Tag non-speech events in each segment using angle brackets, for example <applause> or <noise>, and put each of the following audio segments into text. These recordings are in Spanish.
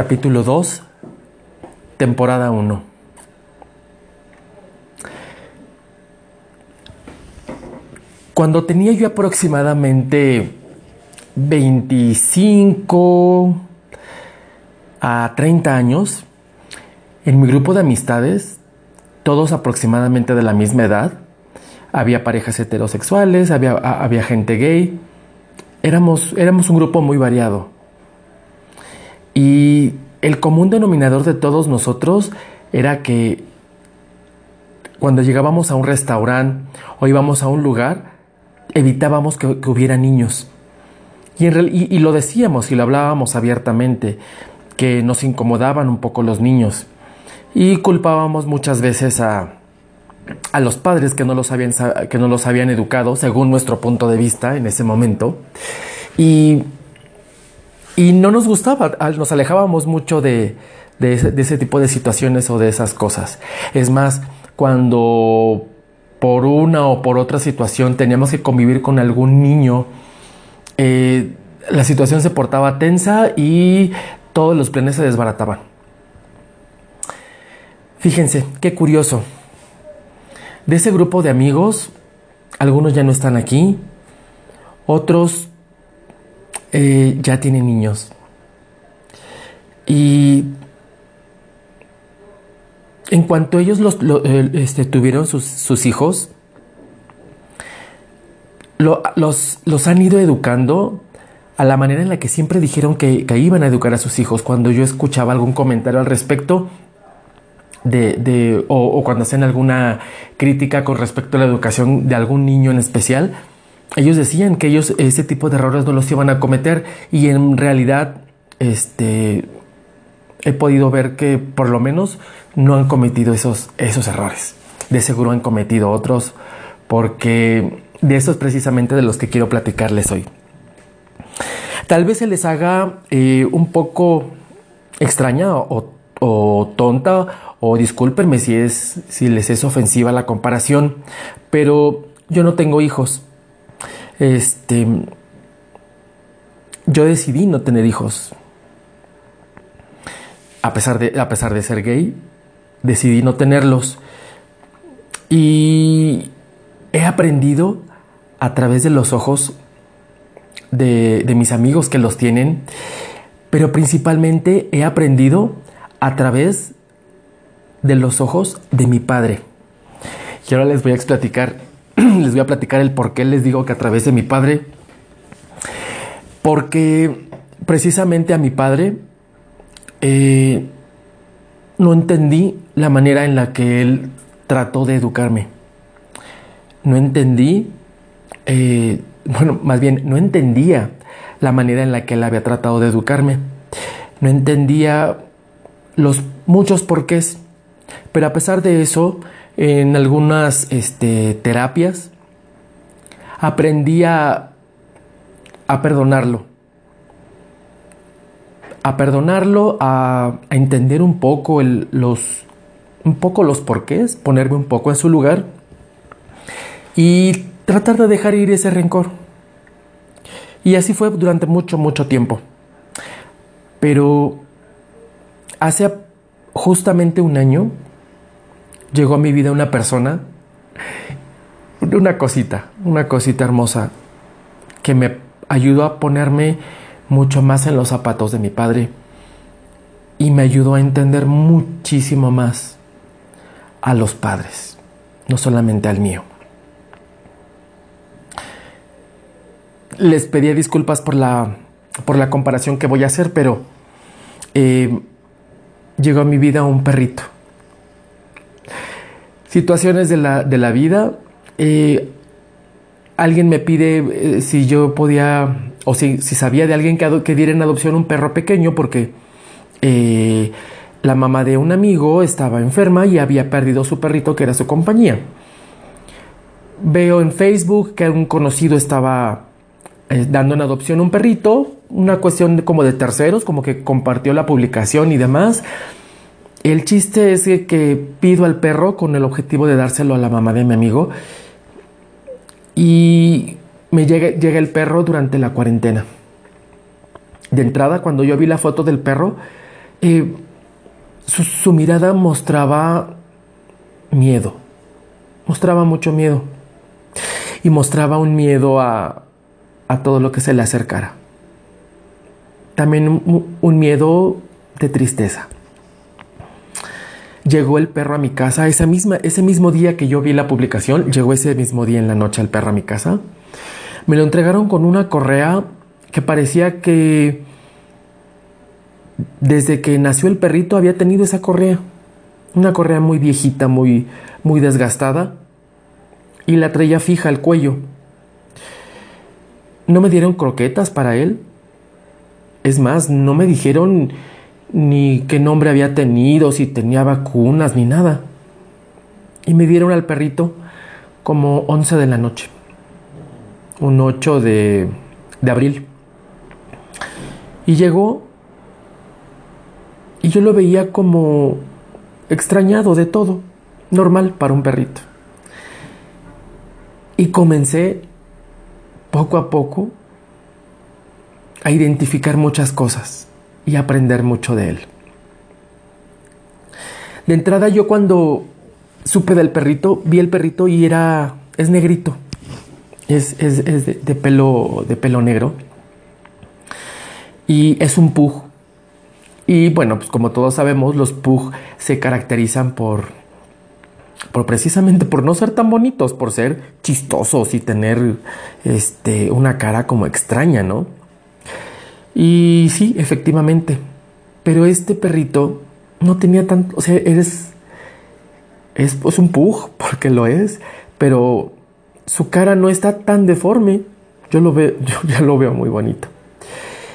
Capítulo 2, temporada 1. Cuando tenía yo aproximadamente 25 a 30 años, en mi grupo de amistades, todos aproximadamente de la misma edad, había parejas heterosexuales, había, había gente gay, éramos, éramos un grupo muy variado. Y el común denominador de todos nosotros era que cuando llegábamos a un restaurante o íbamos a un lugar, evitábamos que, hubiera niños. Y, y, lo decíamos y lo hablábamos abiertamente, que nos incomodaban un poco los niños. Y culpábamos muchas veces a, a los padres que no, los habían, que no los habían educado, según nuestro punto de vista en ese momento. Y, y no nos gustaba, nos alejábamos mucho de, de, ese, tipo de situaciones o de esas cosas. Es más, cuando por una o por otra situación teníamos que convivir con algún niño, eh, la situación se portaba tensa y todos los planes se desbarataban. Fíjense, qué curioso. De ese grupo de amigos, algunos ya no están aquí, otros eh, ya tienen niños. Y en cuanto ellos los, este, tuvieron sus, hijos, los, los, han ido educando a la manera en la que siempre dijeron que, que, iban a educar a sus hijos. Cuando yo escuchaba algún comentario al respecto, de, o, cuando hacen alguna crítica con respecto a la educación de algún niño en especial, ellos decían que ellos ese tipo de errores no los iban a cometer y en realidad este, he podido ver que por lo menos no han cometido esos, esos errores. De seguro han cometido otros porque de esos precisamente de los que quiero platicarles hoy. Tal vez se les haga eh, un poco extraña o, o tonta o discúlpenme si, es, si les es ofensiva la comparación, pero yo no tengo hijos. Este, yo decidí no tener hijos. A pesar de, a pesar de ser gay, decidí no tenerlos. Y he aprendido a través de los ojos de, mis amigos que los tienen, pero principalmente he aprendido a través de los ojos de mi padre. Y ahora les voy a platicar, <clears throat> les voy a platicar el por qué les digo que a través de mi padre. Porque precisamente a mi padre eh, no entendí la manera en la que él trató de educarme. No entendí, eh, <laughs> bueno, más bien, no entendía la manera en la que él había tratado de educarme. No entendía los muchos porqués pero a pesar de eso, en algunas este, terapias, aprendí a, perdonarlo. A perdonarlo, a, entender un poco los, un poco los porqués, ponerme un poco en su lugar y tratar de dejar ir ese rencor. Y así fue durante mucho, mucho tiempo. Pero hace justamente un año llegó a mi vida una persona, una cosita, una cosita hermosa, que me ayudó a ponerme mucho más en los zapatos de mi padre y me ayudó a entender muchísimo más a los padres, no solamente al mío. Les pedí disculpas por la, por la comparación que voy a hacer, pero eh, llegó a mi vida un perrito situaciones de la, de la vida. Eh, alguien me pide eh, si yo podía o si, si sabía de alguien que, que, diera en adopción un perro pequeño porque eh, la mamá de un amigo estaba enferma y había perdido su perrito que era su compañía. Veo en Facebook que un conocido estaba dando en adopción un perrito, una cuestión como de terceros, como que compartió la publicación y demás. El chiste es que, pido al perro con el objetivo de dárselo a la mamá de mi amigo y me llega, llega el perro durante la cuarentena. De entrada, cuando yo vi la foto del perro, eh, su, mirada mostraba miedo, mostraba mucho miedo y mostraba un miedo a, a todo lo que se le acercara. También un, miedo de tristeza. Llegó el perro a mi casa ese mismo día que yo vi la publicación, llegó ese mismo día en la noche el perro a mi casa. Me lo entregaron con una correa que parecía que desde que nació el perrito había tenido esa correa. Una correa muy viejita, muy, muy desgastada. Y la traía fija al cuello. No me dieron croquetas para él. Es más, no me dijeron ni qué nombre había tenido, si tenía vacunas, ni nada. Y me dieron al perrito como 11 de la noche. Un 8 de, de abril. Y llegó y yo lo veía como extrañado de todo, normal para un perrito. Y comencé poco a poco a identificar muchas cosas y aprender mucho de él. De entrada yo cuando supe del perrito, vi el perrito y era, es negrito, es, de, pelo, de pelo negro y es un pug. Y bueno, pues como todos sabemos, los pug se caracterizan por, por precisamente por no ser tan bonitos, por ser chistosos y tener este, una cara como extraña, ¿no? Y sí, efectivamente. Pero este perrito no tenía tanto, o sea, eres, es pues, un pug, <laughs> porque lo es, pero su cara no está tan deforme. Yo lo veo, <laughs> yo ya lo veo muy bonito.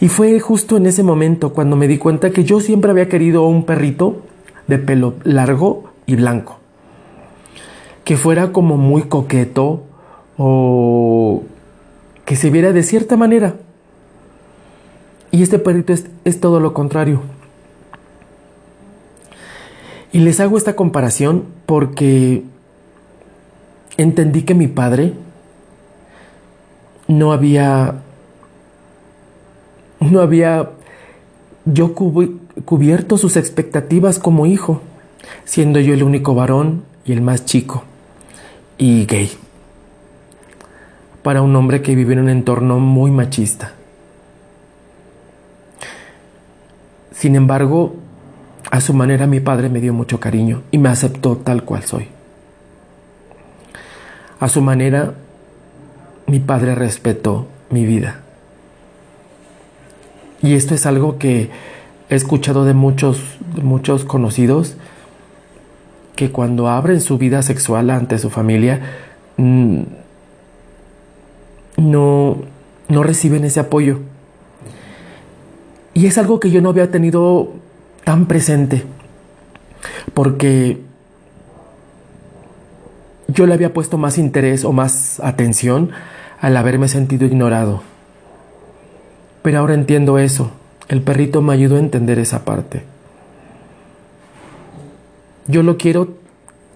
Y fue justo en ese momento cuando me di cuenta que yo siempre había querido un perrito de pelo largo y blanco. Que fuera como muy coqueto o que se viera de cierta manera. Y este perrito es, todo lo contrario. Y les hago esta comparación porque entendí que mi padre no había no había yo cubierto sus expectativas como hijo, siendo yo el único varón y el más chico y gay. Para un hombre que vive en un entorno muy machista. Sin embargo, a su manera mi padre me dio mucho cariño y me aceptó tal cual soy. A su manera, mi padre respetó mi vida. Y esto es algo que he escuchado de muchos, muchos conocidos que cuando abren su vida sexual ante su familia mm, no, no reciben ese apoyo. Y es algo que yo no había tenido tan presente, porque yo le había puesto más interés o más atención al haberme sentido ignorado. Pero ahora entiendo eso. El perrito me ayudó a entender esa parte. Yo lo quiero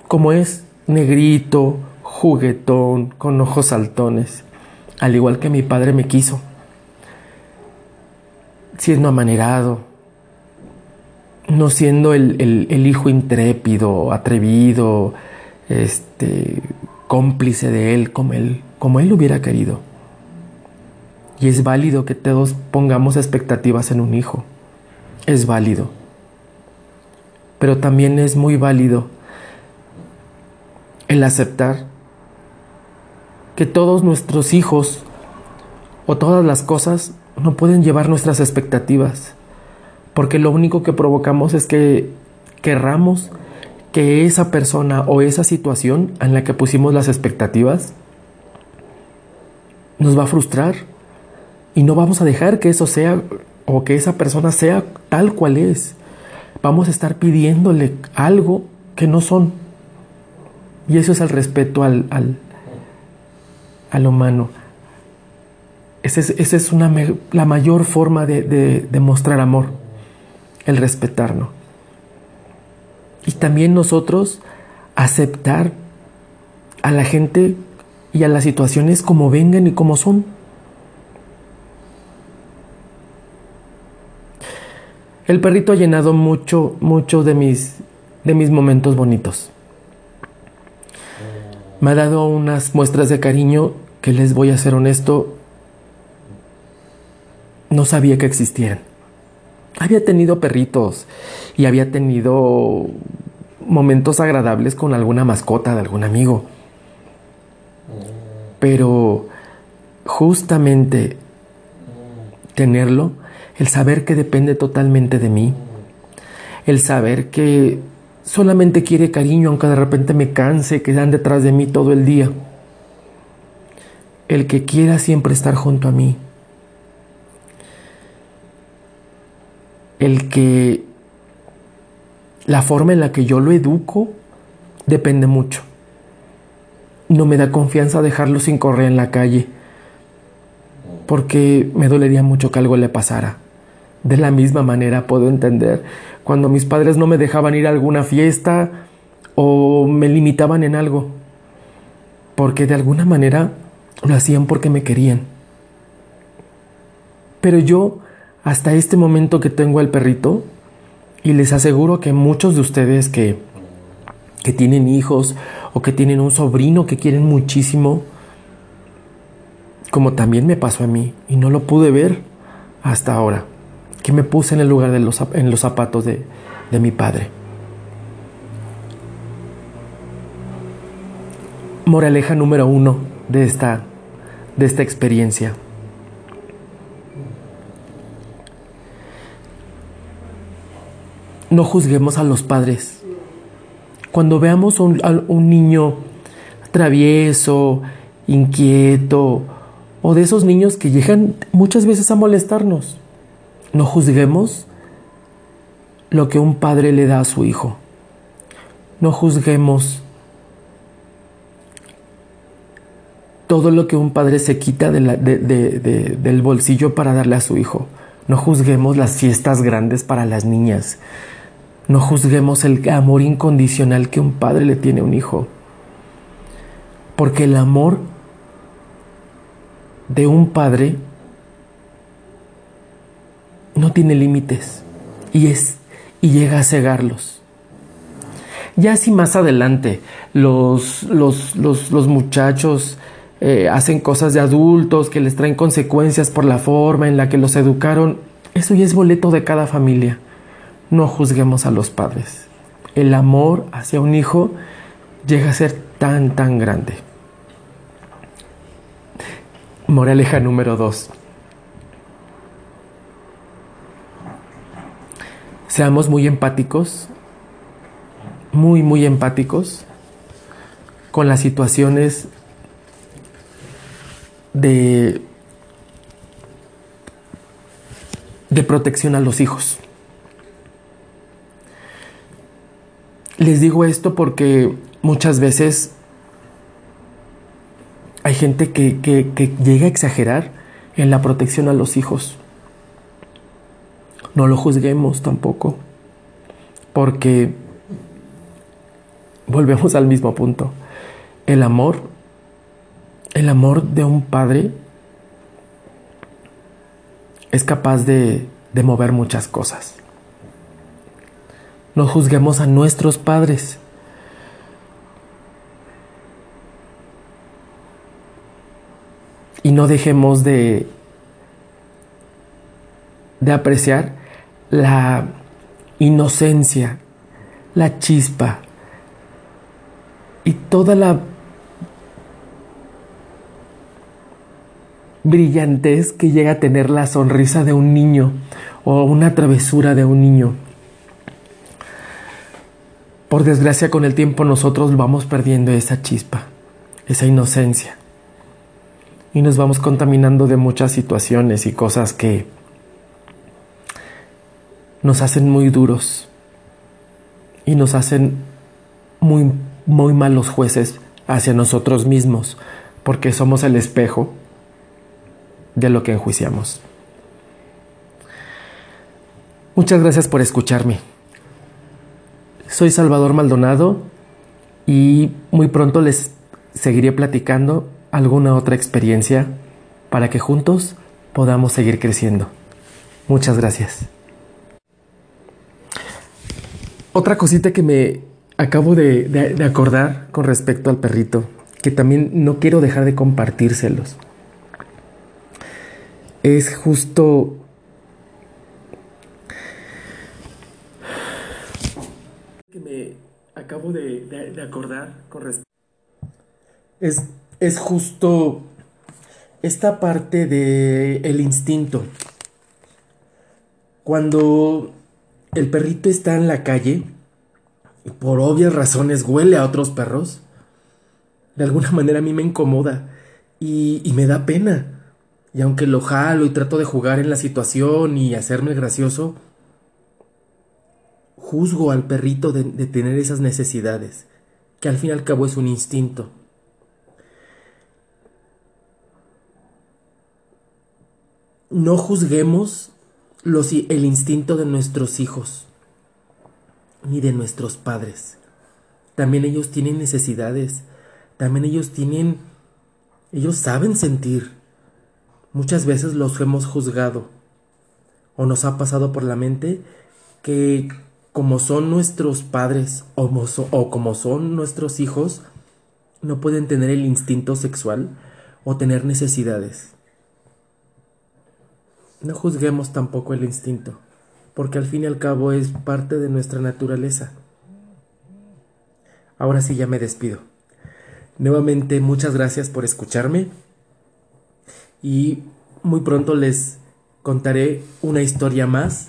como es, negrito, juguetón, con ojos saltones, al igual que mi padre me quiso. Siendo amanerado, no siendo el, el hijo intrépido, atrevido, este, cómplice de él como él, como él hubiera querido. Y es válido que todos pongamos expectativas en un hijo. Es válido. Pero también es muy válido el aceptar que todos nuestros hijos o todas las cosas no pueden llevar nuestras expectativas. Porque lo único que provocamos es que querramos que esa persona o esa situación en la que pusimos las expectativas nos va a frustrar y no vamos a dejar que eso sea o que esa persona sea tal cual es. Vamos a estar pidiéndole algo que no son. Y eso es el respeto al, al, humano. Esa es, la mayor forma de, de mostrar amor, el respetarnos. Y también nosotros aceptar a la gente y a las situaciones como vengan y como son. El perrito ha llenado mucho, mucho de mis, de mis momentos bonitos. Me ha dado unas muestras de cariño que les voy a ser honesto, no sabía que existieran. Había tenido perritos y había tenido momentos agradables con alguna mascota de algún amigo. Pero justamente tenerlo, el saber que depende totalmente de mí, el saber que solamente quiere cariño aunque de repente me canse, que dan detrás de mí todo el día, el que quiera siempre estar junto a mí, el que la forma en la que yo lo educo depende mucho. No me da confianza dejarlo sin correr en la calle, porque me dolería mucho que algo le pasara. De la misma manera puedo entender cuando mis padres no me dejaban ir a alguna fiesta o me limitaban en algo, porque de alguna manera lo hacían porque me querían. Pero yo, hasta este momento que tengo al perrito, y les aseguro que muchos de ustedes que, que tienen hijos o que tienen un sobrino que quieren muchísimo, como también me pasó a mí y no lo pude ver hasta ahora, que me puse en el lugar de los, en los zapatos de, de mi padre. Moraleja número uno de esta, de esta experiencia. No juzguemos a los padres. Cuando veamos a un, niño travieso, inquieto, o de esos niños que llegan muchas veces a molestarnos, no juzguemos lo que un padre le da a su hijo. No juzguemos todo lo que un padre se quita del bolsillo para darle a su hijo. No juzguemos las fiestas grandes para las niñas. No juzguemos el amor incondicional que un padre le tiene a un hijo. Porque el amor de un padre no tiene límites y es y llega a cegarlos. Ya si más adelante los, los, los, muchachos eh, hacen cosas de adultos que les traen consecuencias por la forma en la que los educaron, eso ya es boleto de cada familia no juzguemos a los padres. El amor hacia un hijo llega a ser tan, tan grande. Moraleja número dos. Seamos muy empáticos, muy, muy empáticos con las situaciones de, de protección a los hijos. Les digo esto porque muchas veces hay gente que, llega a exagerar en la protección a los hijos. No lo juzguemos tampoco, porque volvemos al mismo punto. El amor, el amor de un padre es capaz de mover muchas cosas no juzguemos a nuestros padres. Y no dejemos de, de apreciar la inocencia, la chispa y toda la brillantez que llega a tener la sonrisa de un niño o una travesura de un niño. Por desgracia con el tiempo nosotros vamos perdiendo esa chispa, esa inocencia. Y nos vamos contaminando de muchas situaciones y cosas que nos hacen muy duros y nos hacen muy, muy malos jueces hacia nosotros mismos, porque somos el espejo de lo que enjuiciamos. Muchas gracias por escucharme. Soy Salvador Maldonado y muy pronto les seguiré platicando alguna otra experiencia para que juntos podamos seguir creciendo. Muchas gracias. Otra cosita que me acabo de, acordar con respecto al perrito, que también no quiero dejar de compartírselos, es justo me acabo de, de acordar con respecto es, es justo esta parte de el instinto. Cuando el perrito está en la calle y por obvias razones huele a otros perros, de alguna <laughs> manera a mí me incomoda y, y me da pena. Y aunque lo jalo y trato de jugar en la situación y hacerme gracioso, juzgo al perrito de, tener esas necesidades, que al fin y al cabo es un instinto. no juzguemos el instinto de nuestros hijos ni de nuestros padres. También ellos tienen necesidades, también ellos tienen, ellos saben sentir. Muchas veces los hemos juzgado o nos ha pasado por la mente que como son nuestros padres o, como son nuestros hijos, no pueden tener el instinto sexual o tener necesidades. No juzguemos tampoco el instinto, porque al fin y al cabo es parte de nuestra naturaleza. Ahora sí ya me despido. Nuevamente muchas gracias por escucharme y muy pronto les contaré una historia más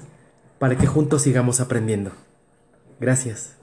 para que juntos sigamos aprendiendo. Gracias.